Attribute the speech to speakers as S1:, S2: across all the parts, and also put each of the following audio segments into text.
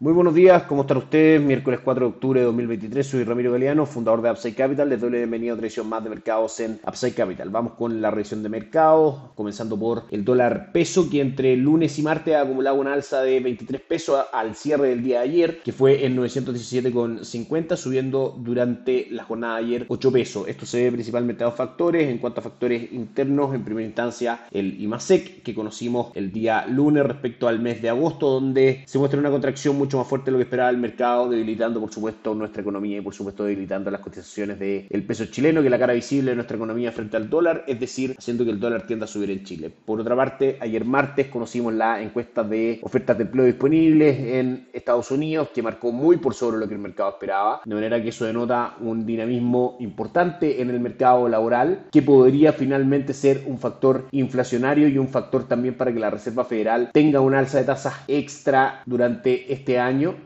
S1: Muy buenos días, ¿cómo están ustedes? Miércoles 4 de octubre de 2023, soy Ramiro Galeano, fundador de Upside Capital. Les doy la bienvenida a otra edición más de mercados en Upside Capital. Vamos con la revisión de mercados, comenzando por el dólar peso, que entre lunes y martes ha acumulado una alza de 23 pesos al cierre del día de ayer, que fue en 917,50, subiendo durante la jornada de ayer 8 pesos. Esto se ve principalmente a dos factores. En cuanto a factores internos, en primera instancia el IMASEC, que conocimos el día lunes respecto al mes de agosto, donde se muestra una contracción mucho más fuerte de lo que esperaba el mercado, debilitando por supuesto nuestra economía y por supuesto debilitando las cotizaciones del peso chileno, que es la cara visible de nuestra economía frente al dólar, es decir, haciendo que el dólar tienda a subir en Chile. Por otra parte, ayer martes conocimos la encuesta de ofertas de empleo disponibles en Estados Unidos, que marcó muy por sobre lo que el mercado esperaba, de manera que eso denota un dinamismo importante en el mercado laboral, que podría finalmente ser un factor inflacionario y un factor también para que la Reserva Federal tenga una alza de tasas extra durante este año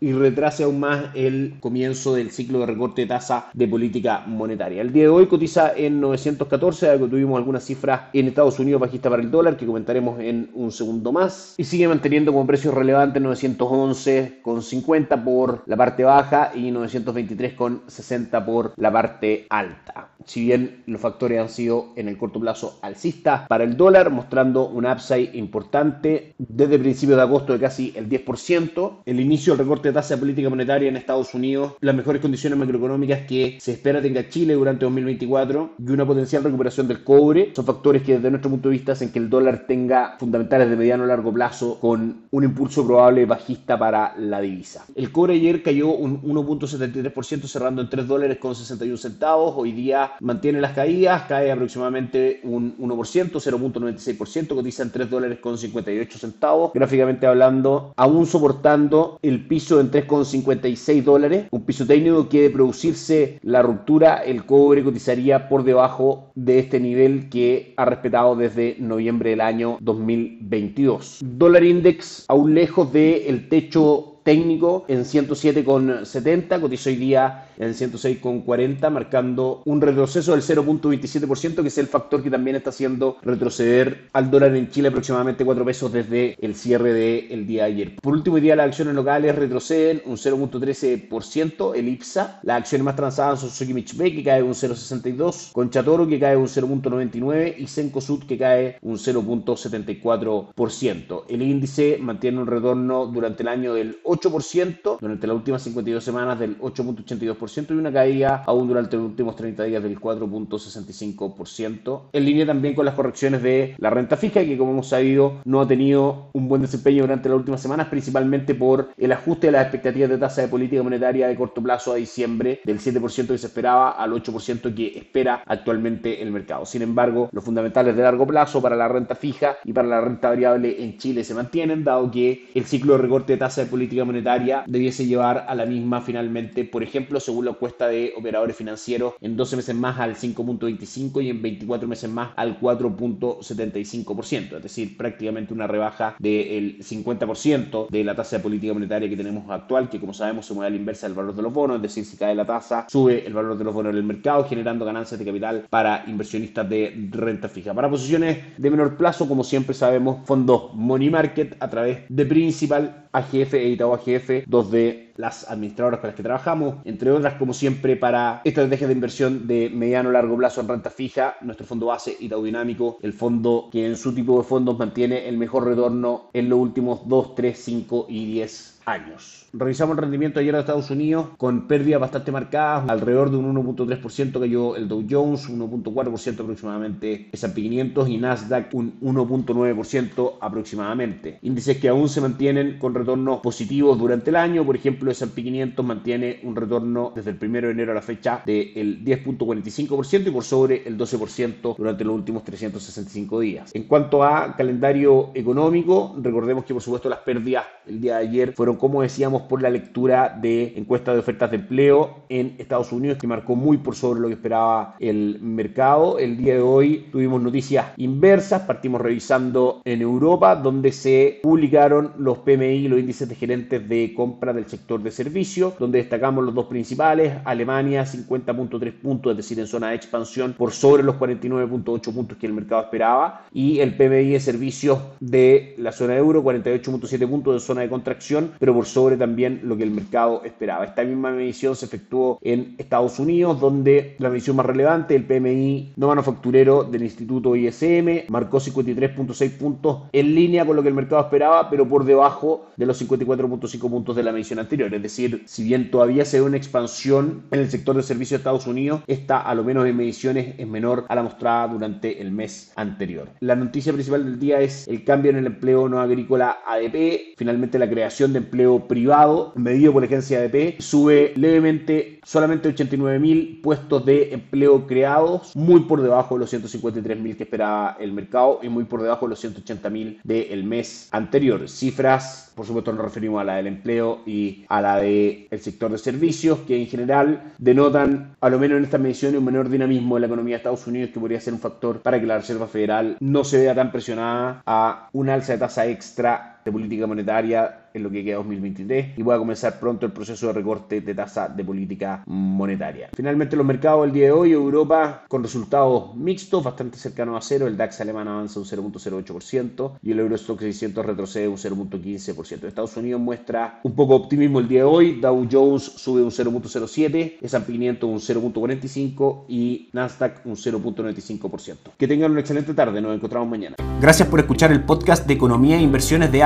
S1: y retrase aún más el comienzo del ciclo de recorte de tasa de política monetaria. El día de hoy cotiza en 914, tuvimos algunas cifras en Estados Unidos bajista para el dólar que comentaremos en un segundo más y sigue manteniendo como precios relevantes 911,50 por la parte baja y 923,60 por la parte alta. Si bien los factores han sido en el corto plazo alcistas para el dólar, mostrando un upside importante desde principios de agosto de casi el 10%, el inicio del recorte de tasa de política monetaria en Estados Unidos, las mejores condiciones macroeconómicas que se espera tenga Chile durante 2024 y una potencial recuperación del cobre son factores que desde nuestro punto de vista hacen que el dólar tenga fundamentales de mediano a largo plazo con un impulso probable bajista para la divisa. El cobre ayer cayó un 1.73% cerrando en 3 dólares con 61 centavos, hoy día mantiene las caídas, cae aproximadamente un 1%, 0.96%, cotiza en 3 dólares con 58 centavos, gráficamente hablando, aún soportando el piso en 3,56 dólares, un piso técnico que de producirse la ruptura, el cobre cotizaría por debajo de este nivel que ha respetado desde noviembre del año 2022. Dólar index aún lejos del techo técnico en 107,70, cotizó hoy día en 106,40, marcando un retroceso del 0.27%, que es el factor que también está haciendo retroceder al dólar en Chile aproximadamente 4 pesos desde el cierre del día de ayer. Por último, hoy día las acciones locales retroceden un 0.13%, el IPSA, las acciones más transadas son Sokimich B, que cae un 0.62%, Conchatoro, que cae un 0.99% y Sencosud, que cae un 0.74%. El índice mantiene un retorno durante el año del 8%, durante las últimas 52 semanas del 8.82% y una caída aún durante los últimos 30 días del 4.65%. En línea también con las correcciones de la renta fija, que como hemos sabido no ha tenido un buen desempeño durante las últimas semanas, principalmente por el ajuste de las expectativas de tasa de política monetaria de corto plazo a diciembre del 7% que se esperaba al 8% que espera actualmente el mercado. Sin embargo, los fundamentales de largo plazo para la renta fija y para la renta variable en Chile se mantienen, dado que el ciclo de recorte de tasa de política monetaria debiese llevar a la misma finalmente, por ejemplo, según la encuesta de operadores financieros, en 12 meses más al 5.25 y en 24 meses más al 4.75%, es decir, prácticamente una rebaja del 50% de la tasa de política monetaria que tenemos actual, que como sabemos se mueve a la inversa del valor de los bonos, es decir, si cae la tasa, sube el valor de los bonos en el mercado, generando ganancias de capital para inversionistas de renta fija. Para posiciones de menor plazo, como siempre sabemos, fondos Money Market a través de Principal, AGF e Itaú AGF, dos de las administradoras con las que trabajamos, entre otras, como siempre, para estrategias de inversión de mediano o largo plazo en renta fija, nuestro fondo base Itaú Dinámico, el fondo que en su tipo de fondos mantiene el mejor retorno en los últimos 2, 3, 5 y 10 años. Revisamos el rendimiento ayer de Estados Unidos con pérdidas bastante marcadas, alrededor de un 1.3% cayó el Dow Jones, 1.4% aproximadamente S&P 500 y Nasdaq un 1.9% aproximadamente. Índices que aún se mantienen con retornos positivos durante el año, por ejemplo S&P 500 mantiene un retorno desde el 1 de enero a la fecha del 10.45% y por sobre el 12% durante los últimos 365 días. En cuanto a calendario económico, recordemos que por supuesto las pérdidas el día de ayer fueron como decíamos, por la lectura de encuestas de ofertas de empleo en Estados Unidos, que marcó muy por sobre lo que esperaba el mercado. El día de hoy tuvimos noticias inversas, partimos revisando en Europa, donde se publicaron los PMI, los índices de gerentes de compra del sector sector de servicio, donde destacamos los dos principales, Alemania 50.3 puntos, es decir, en zona de expansión por sobre los 49.8 puntos que el mercado esperaba, y el PMI de servicios de la zona euro 48.7 puntos de zona de contracción, pero por sobre también lo que el mercado esperaba. Esta misma medición se efectuó en Estados Unidos, donde la medición más relevante, el PMI no manufacturero del Instituto ISM, marcó 53.6 puntos en línea con lo que el mercado esperaba, pero por debajo de los 54.5 puntos de la medición anterior. Es decir, si bien todavía se ve una expansión en el sector de servicios de Estados Unidos, esta a lo menos en mediciones es menor a la mostrada durante el mes anterior. La noticia principal del día es el cambio en el empleo no agrícola ADP, finalmente la creación de empleo privado medido por la agencia ADP sube levemente solamente 89 mil puestos de empleo creados, muy por debajo de los 153 mil que esperaba el mercado y muy por debajo de los 180 mil del mes anterior. Cifras, por supuesto, nos referimos a la del empleo y a la del sector de servicios, que en general denotan, a lo menos en esta medición, un menor dinamismo en la economía de Estados Unidos, que podría ser un factor para que la Reserva Federal no se vea tan presionada a un alza de tasa extra de política monetaria en lo que queda 2023 y pueda comenzar pronto el proceso de recorte de tasa de política monetaria. Finalmente los mercados el día de hoy, Europa con resultados mixtos, bastante cercanos a cero, el DAX alemán avanza un 0.08% y el Eurostock 600 retrocede un 0.15%. Estados Unidos muestra un poco de optimismo el día de hoy, Dow Jones sube un 0.07, S&P 500 un 0.45 y Nasdaq un 0.95%. Que tengan una excelente tarde, nos encontramos mañana.
S2: Gracias por escuchar el podcast de Economía e Inversiones de